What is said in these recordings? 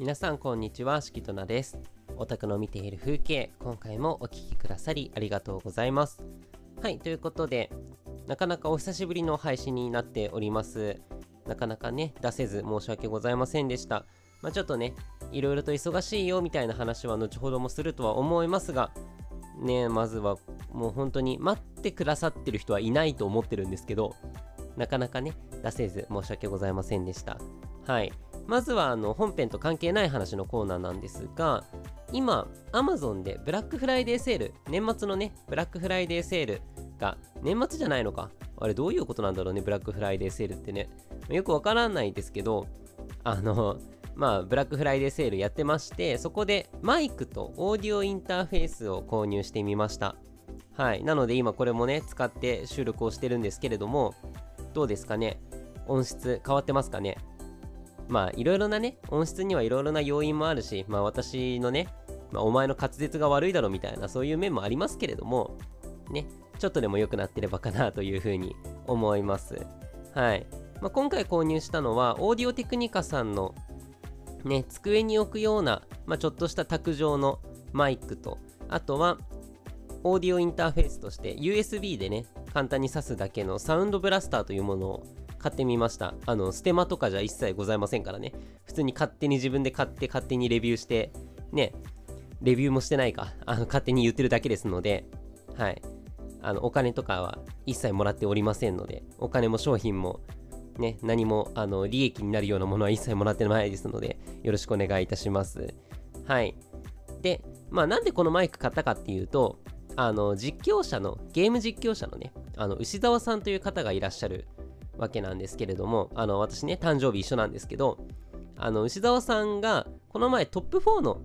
皆さんこんにちはしきとなです。オタクの見ている風景今回もお聴きくださりありがとうございます。はいということでなかなかお久しぶりの配信になっております。なかなかね出せず申し訳ございませんでした。まあ、ちょっとねいろいろと忙しいよみたいな話は後ほどもするとは思いますがねまずはもう本当に待ってくださってる人はいないと思ってるんですけどなかなかね出せず申し訳ございませんでした。はい。まずはあの本編と関係ない話のコーナーなんですが今 Amazon でブラックフライデーセール年末のねブラックフライデーセールが年末じゃないのか？あれどういうことなんだろうねブラックフライデーセールってね。よくわからないですけどあのまあブラックフライデーセールやってましてそこでマイクとオーディオインターフェースを購入してみました。はい。なので今これもね使って収録をしてるんですけれどもどうですかね？音質変わってますかね？まあいろいろなね音質にはいろいろな要因もあるしまあ私のね、まあ、お前の滑舌が悪いだろみたいなそういう面もありますけれどもねちょっとでも良くなってればかなというふうに思います。はい、まあ、今回購入したのはオーディオテクニカさんのね机に置くような、まあ、ちょっとした卓上のマイクとあとはオーディオインターフェースとして USB でね簡単に挿すだけのサウンドブラスターというものを買ってみました。あの、ステマとかじゃ一切ございませんからね。普通に勝手に自分で買って勝手にレビューして、ね、レビューもしてないか、あの、勝手に言ってるだけですので、はい。あの、お金とかは一切もらっておりませんので、お金も商品も、ね、何も、あの、利益になるようなものは一切もらってないですので、よろしくお願いいたします。はい。で、まあ、なんでこのマイク買ったかっていうと、あの、実況者の、ゲーム実況者のね、あの、牛沢さんという方がいらっしゃるわけなんですけれども、あの、私ね、誕生日一緒なんですけど、あの、牛沢さんが、この前トップ4の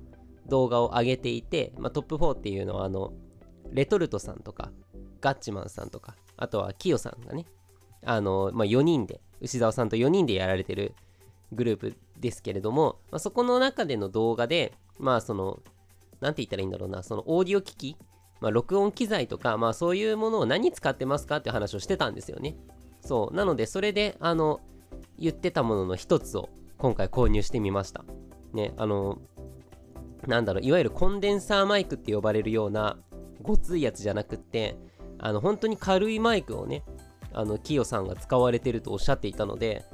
動画を上げていて、まあ、トップ4っていうのは、あの、レトルトさんとか、ガッチマンさんとか、あとはキヨさんがね、あの、まあ、4人で、牛沢さんと4人でやられてるグループですけれども、まあ、そこの中での動画で、まあ、その、なんて言ったらいいんだろうな、そのオーディオ機器、まあ、録音機材とか、まあ、そういうものを何使ってますかって話をしてたんですよね。そう。なので、それで、あの、言ってたものの一つを今回購入してみました。ね、あの、なんだろう、いわゆるコンデンサーマイクって呼ばれるような、ごついやつじゃなくって、あの、本当に軽いマイクをね、あの、キヨさんが使われてるとおっしゃっていたので、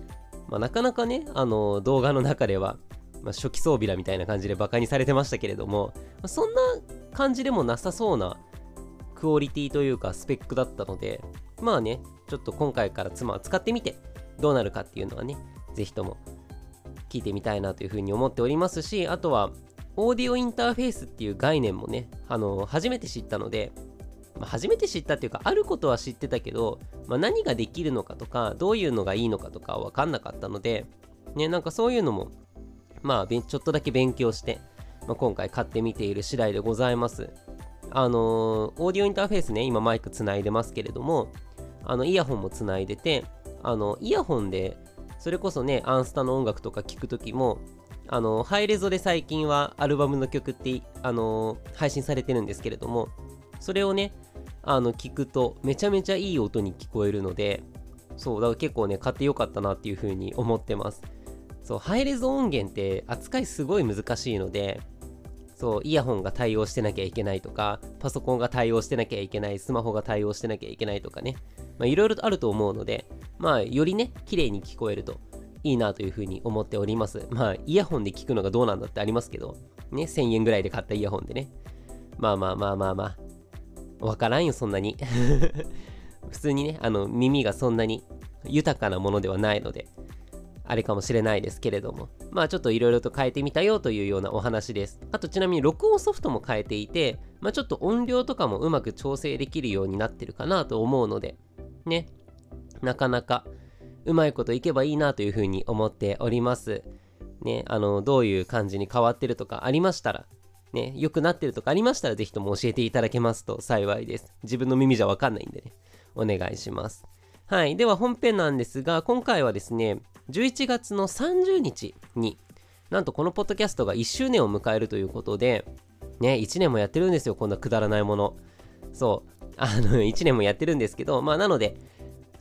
まあ、なかなかね、あの、動画の中では、まあ、初期装備だみたいな感じでバカにされてましたけれども、まあ、そんな感じでもなさそうなクオリティというかスペックだったので、まあね、ちょっと今回から妻は使ってみてどうなるかっていうのはね、ぜひとも聞いてみたいなというふうに思っておりますし、あとは、オーディオインターフェースっていう概念もね、あの、初めて知ったので、まあ、初めて知ったっていうか、あることは知ってたけど、まあ、何ができるのかとか、どういうのがいいのかとかわかんなかったので、ね、なんかそういうのも、まあ、ちょっとだけ勉強して、まあ、今回買ってみている次第でございます。あのー、オーディオインターフェースね、今マイクつないでますけれども、あの、イヤホンもつないでて、あの、イヤホンで、それこそね、アンスタの音楽とか聞くときも、あの、ハイレゾで最近はアルバムの曲って、あの、配信されてるんですけれども、それをね、あの、聞くと、めちゃめちゃいい音に聞こえるので、そう、だから結構ね、買ってよかったなっていう風に思ってます。そう、ハイレゾ音源って扱いすごい難しいので、そう、イヤホンが対応してなきゃいけないとか、パソコンが対応してなきゃいけない、スマホが対応してなきゃいけないとかね、いろいろとあると思うので、まあ、よりね、綺麗に聞こえるといいなというふうに思っております。まあ、イヤホンで聞くのがどうなんだってありますけど、ね、1000円ぐらいで買ったイヤホンでね。まあまあまあまあまあ、わからんよ、そんなに。普通にね、あの、耳がそんなに豊かなものではないので、あれかもしれないですけれども、まあちょっといろいろと変えてみたよというようなお話です。あとちなみに録音ソフトも変えていて、まあちょっと音量とかもうまく調整できるようになってるかなと思うので、ね、なかなかうまいこといけばいいなというふうに思っております。ね、あの、どういう感じに変わってるとかありましたら、ね、良くなってるとかありましたら、ぜひとも教えていただけますと幸いです。自分の耳じゃわかんないんでね、お願いします。はい。では本編なんですが、今回はですね、11月の30日になんとこのポッドキャストが1周年を迎えるということでね1年もやってるんですよこんなくだらないもの。そう。あの 1年もやってるんですけどまあなので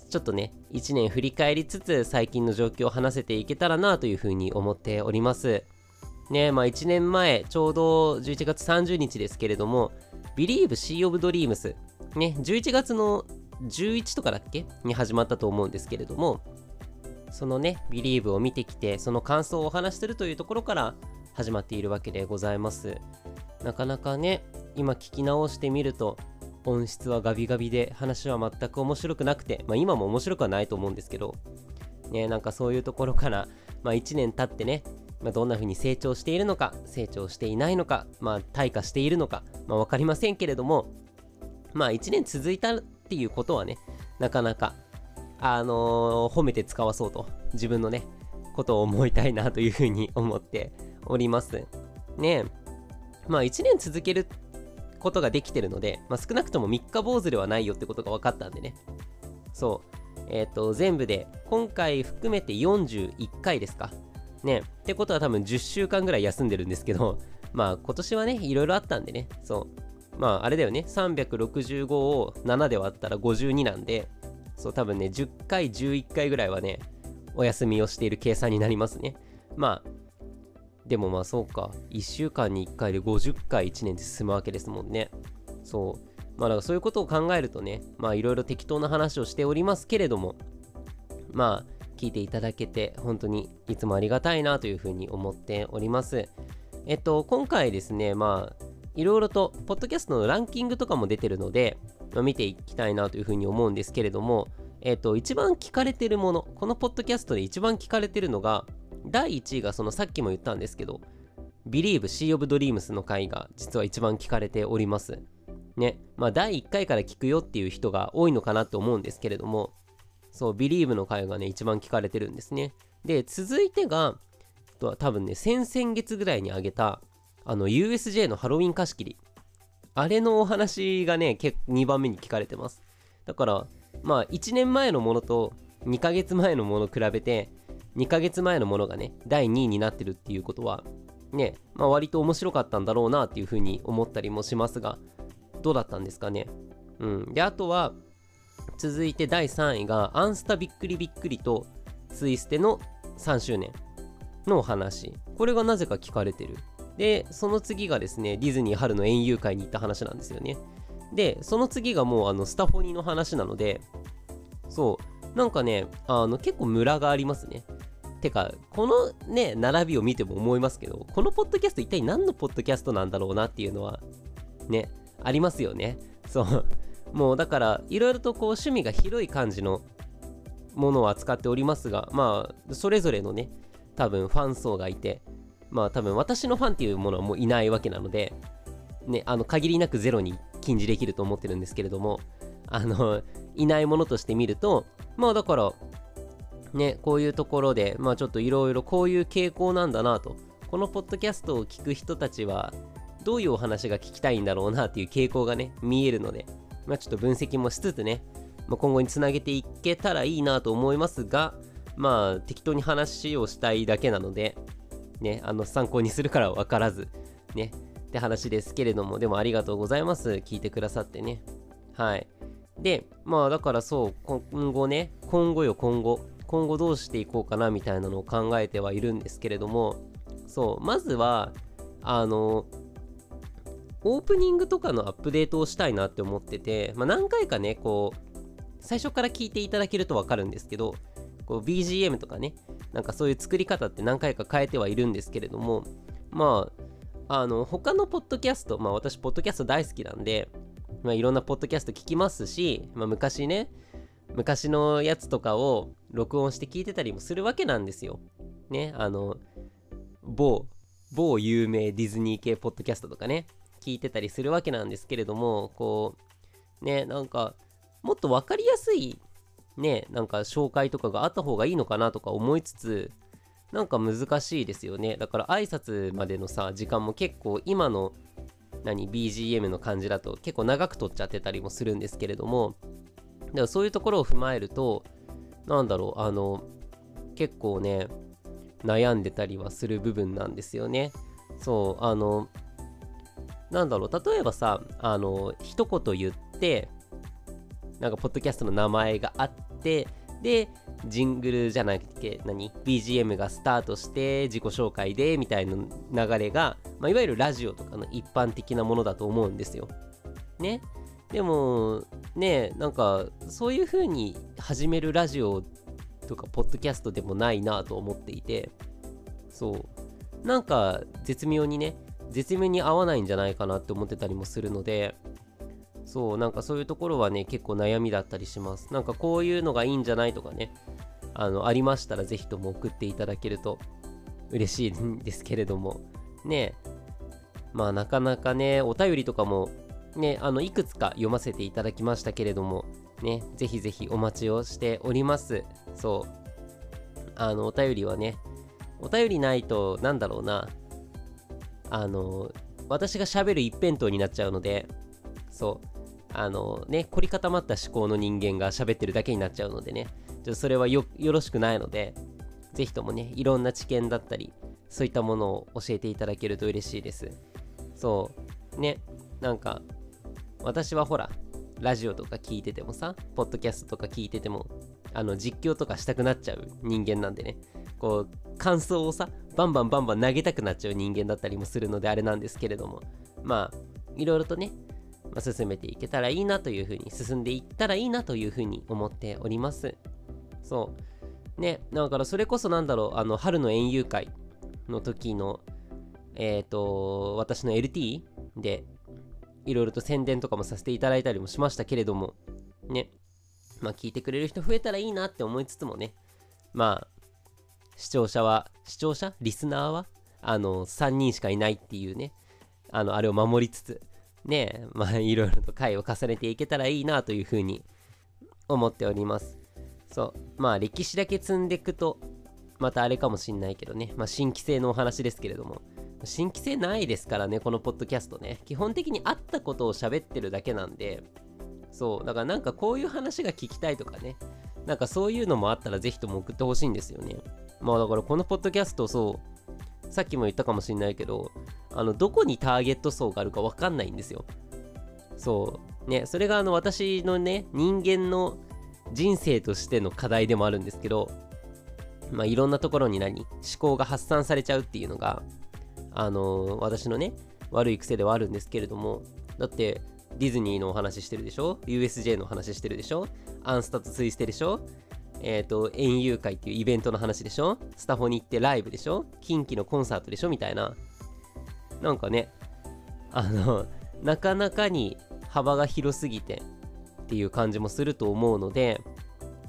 ちょっとね1年振り返りつつ最近の状況を話せていけたらなというふうに思っております。ね、まあ1年前、ちょうど11月30日ですけれども、Believe Sea of Dreams、ね、11月の11とかだっけ？に始まったと思うんですけれども、そのね、Believe を見てきて、その感想をお話しするというところから始まっているわけでございます。なかなかね、今聞き直してみると、音質はガビガビで話は全く面白くなくて、まあ今も面白くはないと思うんですけど、ね、なんかそういうところから、まあ1年経ってね、まあ、どんな風に成長しているのか、成長していないのか、まあ、退化しているのか、まあ、分かりませんけれども、まあ、1年続いたっていうことはね、なかなか、あのー、褒めて使わそうと、自分のね、ことを思いたいなというふうに思っております。ねまあ、1年続けることができてるので、まあ、少なくとも3日坊主ではないよってことが分かったんでね。そう。えっ、と、全部で、今回含めて41回ですか。ね、ってことは多分10週間ぐらい休んでるんですけど、まあ今年はね、いろいろあったんでね、そう。まああれだよね、365を7で割ったら52なんで、そう多分ね、10回、11回ぐらいはね、お休みをしている計算になりますね。まあ、でもまあそうか、1週間に1回で50回1年で進むわけですもんね。そう。まあだからそういうことを考えるとね、まあいろいろ適当な話をしておりますけれども、まあ聞いていただけて本当にいつもありがたいなというふうに思っております。えっと、今回ですね、まあ、いろいろと、ポッドキャストのランキングとかも出てるので、見ていきたいなというふうに思うんですけれども、えっと、一番聞かれてるもの、このポッドキャストで一番聞かれてるのが、第1位がそのさっきも言ったんですけど、Believe Sea of Dreams の回が実は一番聞かれております。ね、まあ第1回から聞くよっていう人が多いのかなと思うんですけれども、そう、Believe の回がね、一番聞かれてるんですね。で、続いてが、多分ね、先々月ぐらいにあげた、あの、USJ のハロウィン貸し切り。あれのお話がね、結2番目に聞かれてます。だから、まあ、1年前のものと2ヶ月前のもの比べて、2ヶ月前のものがね、第2位になってるっていうことは、ね、まあ、割と面白かったんだろうなっていうふうに思ったりもしますが、どうだったんですかね？うん。で、あとは、続いて第3位が、アンスタびっくりびっくりとツイステの3周年のお話。これがなぜか聞かれてる。で、その次がですね、ディズニー春の園遊会に行った話なんですよね。で、その次がもうあのスタフォニーの話なので、そう、なんかね、あの結構ムラがありますね。てか、このね、並びを見ても思いますけど、このポッドキャスト一体何のポッドキャストなんだろうなっていうのは、ね、ありますよね。そう。もうだからいろいろとこう趣味が広い感じのものを扱っておりますがまあそれぞれのね多分ファン層がいてまあ多分私のファンっていうものはもういないわけなのでねあの限りなくゼロに禁じできると思ってるんですけれどもあのいないものとして見るとまあだからねこういうところでまあちょっといろいろこういう傾向なんだなと。このポッドキャストを聞く人たちはどういうお話が聞きたいんだろうなっていう傾向がね見えるのでまあ、ちょっと分析もしつつね、まあ、今後につなげていけたらいいなと思いますが、まあ、適当に話をしたいだけなので、ね、あの、参考にするから分からず、ね、って話ですけれども、でもありがとうございます。聞いてくださってね。はい。で、まあ、だからそう、今後ね、今後よ、今後。今後どうしていこうかなみたいなのを考えてはいるんですけれども、そう、まずは、あの、オープニングとかのアップデートをしたいなって思ってて、まあ、何回かね、こう、最初から聞いていただけるとわかるんですけど、こう BGM とかね、なんかそういう作り方って何回か変えてはいるんですけれども、まあ、あの、他のポッドキャスト、まあ私、ポッドキャスト大好きなんで、まあいろんなポッドキャスト聞きますし、まあ昔ね、昔のやつとかを録音して聞いてたりもするわけなんですよ。ね、あの、某、某有名ディズニー系ポッドキャストとかね、聞いてたりするわけなんですけれども、こう、ね、なんか、もっと分かりやすい、ね、なんか紹介とかがあった方がいいのかなとか思いつつ、なんか難しいですよね。だから挨拶までのさ、時間も結構今の、何、BGM の感じだと結構長く取っちゃってたりもするんですけれども、だからそういうところを踏まえると、なんだろう、あの、結構ね、悩んでたりはする部分なんですよね。そう、あの、なんだろう、例えばさ、あの、一言言って、なんか、ポッドキャストの名前があって、で、ジングルじゃなくて何？BGM がスタートして自己紹介でみたいな流れが、まあ、いわゆるラジオとかの一般的なものだと思うんですよ。ね？でもねなんかそういう風に始めるラジオとかポッドキャストでもないなと思っていてそうなんか絶妙にね絶妙に合わないんじゃないかなって思ってたりもするのでそうなんかそういうところはね結構悩みだったりします。なんかこういうのがいいんじゃないとかねあのありましたら是非とも送っていただけると嬉しいんですけれども。ねまあなかなかねお便りとかもねあのいくつか読ませていただきましたけれどもねぜひぜひお待ちをしております。そう。あのお便りはねお便りないとなんだろうな。あの私がしゃべる一辺倒になっちゃうのでそう。あのね凝り固まった思考の人間が喋ってるだけになっちゃうのでね。ちょそれはよろしくないのでぜひともねいろんな知見だったりそういったものを教えていただけると嬉しいです。そう。ね。なんか私はほらラジオとか聞いててもさポッドキャストとか聞いててもあの実況とかしたくなっちゃう人間なんでね。こう感想をさバンバンバンバン投げたくなっちゃう人間だったりもするのであれなんですけれども。まあいろいろとね、進めていけたらいいなというふうに進んでいったらいいなというふうに思っております。そう。ねだからそれこそなんだろうあの春の園遊会の時のえっ、ー、と私の LT でいろいろと宣伝とかもさせていただいたりもしましたけれどもね。まあ聞いてくれる人増えたらいいなって思いつつもね。まあ視聴者は視聴者？リスナーは？あの3人しかいないっていうね。あのあれを守りつつね まあいろいろと回を重ねていけたらいいなというふうに思っております。そう。まあ歴史だけ積んでいくとまたあれかもしんないけどね。まあ新規性のお話ですけれども。新規性ないですからねこのポッドキャストね。基本的にあったことを喋ってるだけなんで。そう。だからなんかこういう話が聞きたいとかね。なんかそういうのもあったらぜひとも送ってほしいんですよね。まあだからこのポッドキャストそう。さっきも言ったかもしんないけどあのどこにターゲット層があるかわかんないんですよ。そう。ねそれがあの私のね人間の人生としての課題でもあるんですけどまあいろんなところに何思考が発散されちゃうっていうのがあのー、私のね悪い癖ではあるんですけれどもだってディズニーのお話してるでしょ ?USJ のお話してるでしょ？アンスタとツイステでしょ？えっ、ー、と、園遊会っていうイベントの話でしょ？スタホに行ってライブでしょ？近畿のコンサートでしょ？みたいな。なんかね、あの、なかなかに幅が広すぎてっていう感じもすると思うので、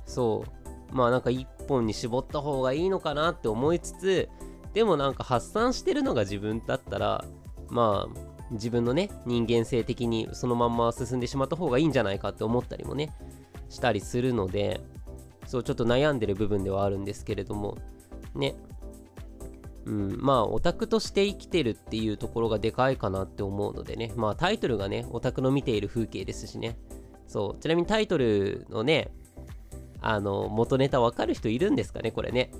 そう、まあなんか一本に絞った方がいいのかなって思いつつ、でもなんか発散してるのが自分だったら、まあ自分のね、人間性的にそのまんま進んでしまった方がいいんじゃないかって思ったりもね、したりするので、そうちょっと悩んでる部分ではあるんですけれどもね。うんまあオタクとして生きてるっていうところがでかいかなって思うのでね。まあタイトルがねオタクの見ている風景ですしね。そう。ちなみにタイトルのねあの元ネタわかる人いるんですかねこれね。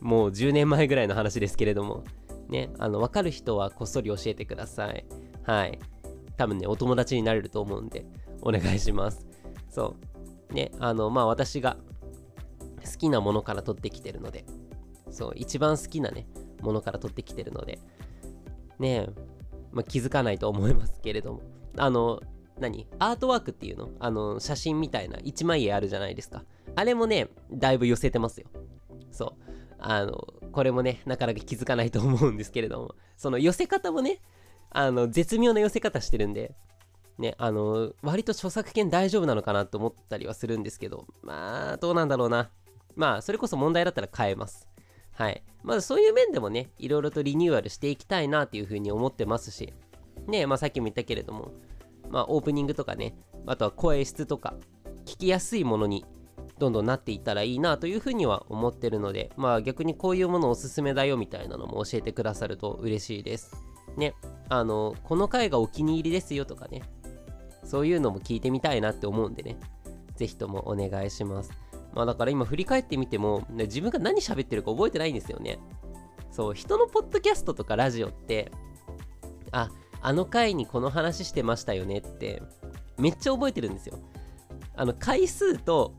もう10年前ぐらいの話ですけれども。ねあのわかる人はこっそり教えてください。はい。多分ねお友達になれると思うんでお願いします。そう。ねあのまあ私が好きなものから取ってきてるので、そう、一番好きなね、ものから取ってきてるので、ねえ、まあ、気づかないと思いますけれども、あの、何？アートワークっていうの？あの、写真みたいな一枚絵あるじゃないですか。あれもね、だいぶ寄せてますよ。そう。あの、これもね、なかなか気づかないと思うんですけれども、その寄せ方もね、あの、絶妙な寄せ方してるんで、ね、あの、割と著作権大丈夫なのかなと思ったりはするんですけど、まあ、どうなんだろうな。まあ、それこそ問題だったら変えます。はい。まずそういう面でもね、いろいろとリニューアルしていきたいなっていうふうに思ってますし、ね、まあさっきも言ったけれども、まあオープニングとかね、あとは声質とか、聞きやすいものにどんどんなっていったらいいなというふうには思ってるので、まあ逆にこういうものおすすめだよみたいなのも教えてくださると嬉しいです。ね、あの、この回がお気に入りですよとかね、そういうのも聞いてみたいなって思うんでね、ぜひともお願いします。まあだから今振り返ってみても、ね、自分が何喋ってるか覚えてないんですよね。そう、人のポッドキャストとかラジオって、あ、あの回にこの話してましたよねって、めっちゃ覚えてるんですよ。あの、回数と、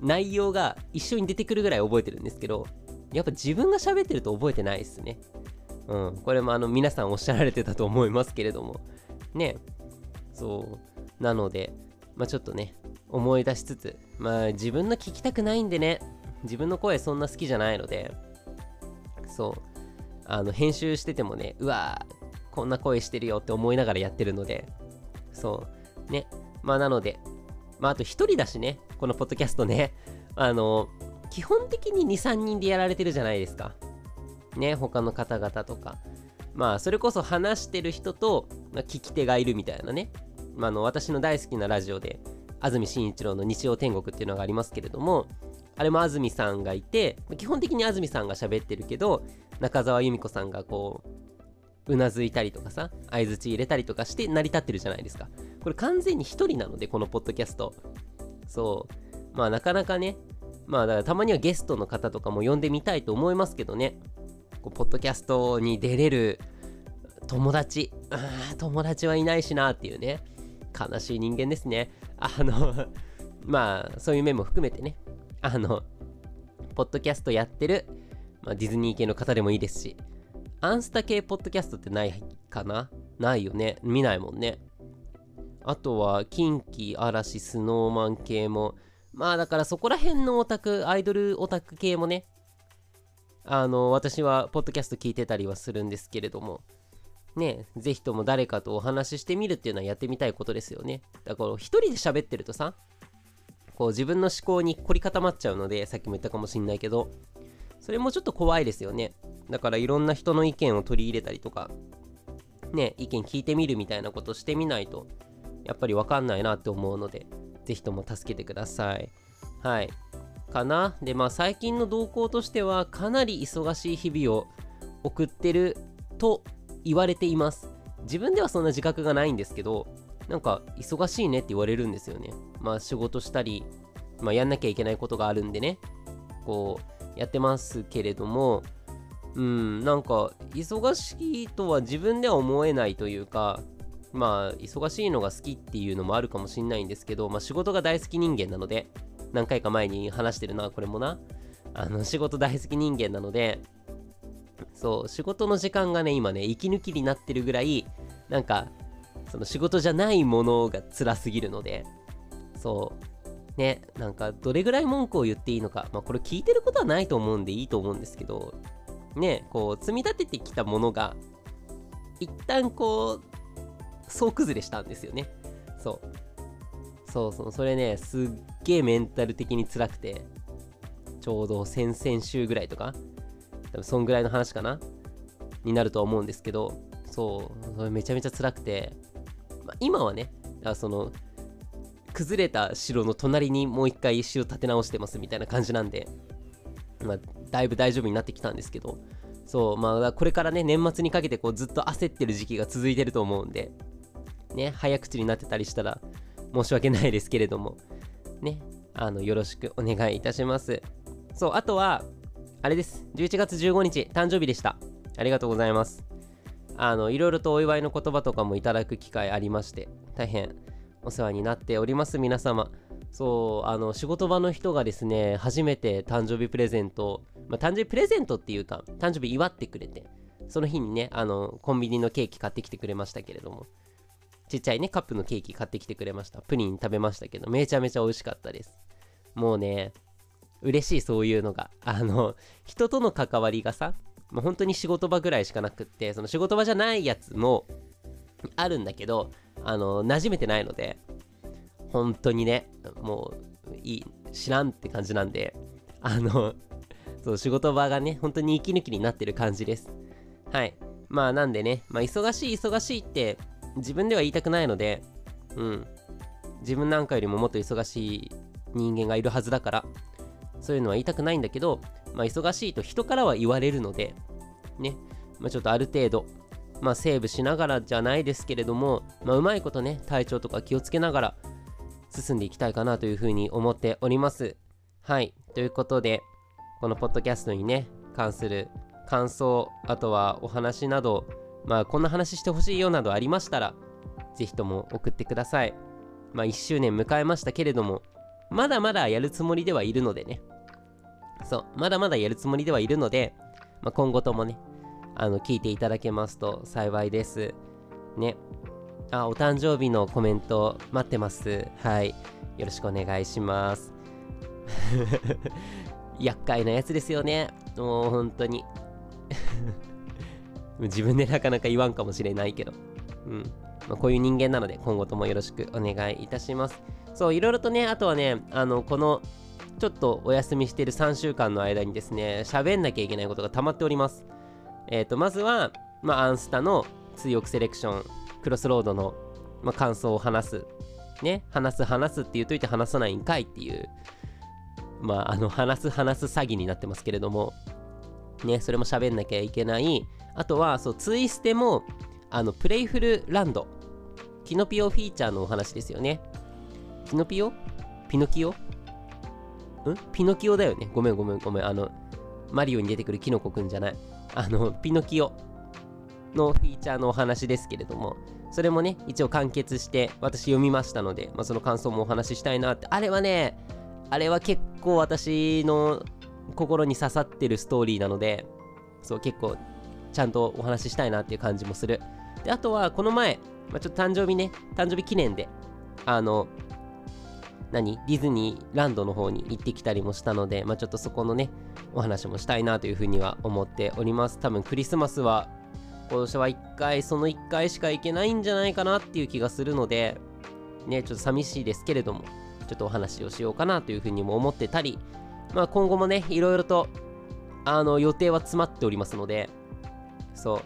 内容が一緒に出てくるぐらい覚えてるんですけどやっぱ自分が喋ってると覚えてないですねうんこれもあの皆さんおっしゃられてたと思いますけれどもねそうなのでまあちょっとね思い出しつつまあ自分の聞きたくないんでね。自分の声そんな好きじゃないので。そう。あの編集しててもねうわこんな声してるよって思いながらやってるので。そう。ね。まあなのでまああと1人だしね。このポッドキャストね。あの基本的に23人でやられてるじゃないですか。ね。他の方々とか。まあそれこそ話してる人と、まあ、聞き手がいるみたいなね、まあ、あの私の大好きなラジオで。安住紳一郎の日曜天国っていうのがありますけれどもあれも安住さんがいて基本的に安住さんが喋ってるけど中澤由美子さんがこううなずいたりとかさ相づち入れたりとかして成り立ってるじゃないですか。これ完全に1人なのでこのポッドキャスト。そう。まあなかなかねまあだからたまにはゲストの方とかも呼んでみたいと思いますけどね。こうポッドキャストに出れる友達。友達はいないしなっていうね。悲しい人間ですね。あの まあそういう面も含めてね。あのポッドキャストやってる、まあ、ディズニー系の方でもいいですしアンスタ系ポッドキャストってないかな？ないよね。見ないもんね。あとは近畿嵐スノーマン系もまあだからそこら辺のオタクアイドルオタク系もね。あの私はポッドキャスト聞いてたりはするんですけれども。ねぜひとも誰かとお話ししてみるっていうのはやってみたいことですよね。だから一人で喋ってるとさこう自分の思考に凝り固まっちゃうのでさっきも言ったかもしんないけどそれもちょっと怖いですよね。だからいろんな人の意見を取り入れたりとかね意見聞いてみるみたいなことしてみないとやっぱり分かんないなって思うのでぜひとも助けてください。はい。かな？でまあ最近の動向としてはかなり忙しい日々を送ってると言われています自分ではそんな自覚がないんですけどなんか忙しいねって言われるんですよね。まあ仕事したり、まあやんなきゃいけないことがあるんでね、こうやってますけれども、うん、なんか忙しいとは自分では思えないというか、まあ忙しいのが好きっていうのもあるかもしんないんですけど、まあ仕事が大好き人間なので、何回か前に話してるな、これもな。あの仕事大好き人間なので、そう、仕事の時間がね、今ね、息抜きになってるぐらい、なんかその仕事じゃないものが辛すぎるので、そう、ね、なんかどれぐらい文句を言っていいのか、まあこれ聞いてることはないと思うんでいいと思うんですけど、ね、こう積み立ててきたものが、一旦こう、総崩れしたんですよね。そう。そうそう、それね、すっげえメンタル的に辛くて、ちょうど先々週ぐらいとか、多分そんぐらいの話かな？になると思うんですけど、そう、それめちゃめちゃ辛くて、まあ、今はね、あその、崩れた城の隣にもう一回城建て直してますみたいな感じなんで、まあ、だいぶ大丈夫になってきたんですけど、そう、まあ、これからね、年末にかけてこうずっと焦ってる時期が続いてると思うんで、ね、早口になってたりしたら申し訳ないですけれども、ね、あの、よろしくお願いいたします。そう、あとは、あれです。11月15日、誕生日でした。ありがとうございます。あのいろいろとお祝いの言葉とかもいただく機会ありまして大変お世話になっております皆様そうあの仕事場の人がですね初めて誕生日プレゼント、まあ、誕生日プレゼントっていうか誕生日祝ってくれてその日にねあのコンビニのケーキ買ってきてくれましたけれどもちっちゃいねカップのケーキ買ってきてくれましたプリン食べましたけどめちゃめちゃ美味しかったですもうね嬉しいそういうのがあの人との関わりがさまあ、本当に仕事場ぐらいしかなくって、その仕事場じゃないやつもあるんだけど、あの、馴染めてないので、本当にね、もう、いい、知らんって感じなんで、あの、そう、仕事場がね、本当に息抜きになってる感じです。はい。まあ、なんでね、まあ、忙しい、忙しいって自分では言いたくないので、うん。自分なんかよりももっと忙しい人間がいるはずだから、そういうのは言いたくないんだけど、まあ、忙しいと人からは言われるので、ね、まあ、ちょっとある程度、まあ、セーブしながらじゃないですけれども、まあ、うまいことね、体調とか気をつけながら進んでいきたいかなというふうに思っております。はい。ということで、このポッドキャストにね、関する感想、あとはお話など、まあ、こんな話してほしいよなどありましたら、ぜひとも送ってください。まあ、1周年迎えましたけれども、まだまだやるつもりではいるのでね。そう、まだまだやるつもりではいるので、まあ、今後ともね、あの、聞いていただけますと幸いです。ね。あ、お誕生日のコメント待ってます。はい。よろしくお願いします。厄介なやつですよね。もう本当に。自分でなかなか言わんかもしれないけど。うん。まあ、こういう人間なので、今後ともよろしくお願いいたします。そう、いろいろとね、あとはね、あの、この、ちょっとお休みしてる3週間の間にですね、喋んなきゃいけないことが溜まっております。えっ、ー、と、まずは、まあ、アンスタの通訳セレクション、クロスロードの、まあ、感想を話す。ね、話す話すって言っといて話さないんかいっていう、まあ、あの、話す話す詐欺になってますけれども、ね、それも喋んなきゃいけない。あとは、そう、ツイステも、あの、プレイフルランド、キノピオフィーチャーのお話ですよね。キノピオ？ピノキオ？ん？ピノキオだよね。ごめんごめんごめん。あの、マリオに出てくるキノコくんじゃない。あの、ピノキオのフィーチャーのお話ですけれども、それもね、一応完結して私読みましたので、まあ、その感想もお話ししたいなって。あれはね、あれは結構私の心に刺さってるストーリーなので、そう結構ちゃんとお話ししたいなっていう感じもする。で、あとはこの前、まあ、ちょっと誕生日ね、誕生日記念で、あの、何？ディズニーランドの方に行ってきたりもしたので、まあ、ちょっとそこのね、お話もしたいなというふうには思っております。多分クリスマスは今年は1回、その1回しか行けないんじゃないかなっていう気がするので、ね、ちょっと寂しいですけれども、ちょっとお話をしようかなというふうにも思ってたり、まあ今後もね、いろいろと、あの、予定は詰まっておりますので、そう、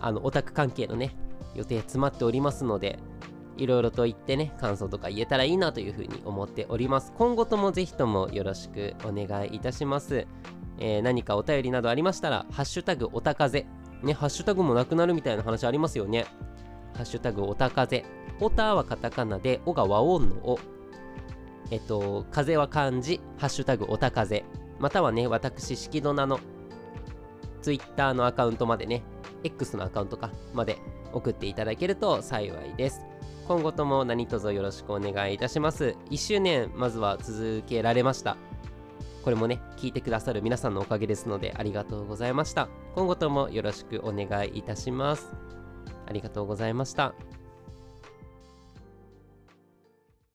あの、オタク関係のね、予定詰まっておりますので、いろいろと言ってね、感想とか言えたらいいなというふうに思っております。今後ともぜひともよろしくお願いいたします。えー、何かお便りなどありましたら、ハッシュタグおたかぜね、ハッシュタグもなくなるみたいな話ありますよね。ハッシュタグおたかぜ。おたはカタカナで、おが和音のお。えっと、風は漢字、ハッシュタグおたかぜ。またはね、私、しきどなの Twitter のアカウントまでね、X のアカウントか、まで送っていただけると幸いです。今後とも何卒よろしくお願いいたします。1周年、まずは続けられました。これもね、聞いてくださる皆さんのおかげですので、ありがとうございました。今後ともよろしくお願いいたします。ありがとうございました。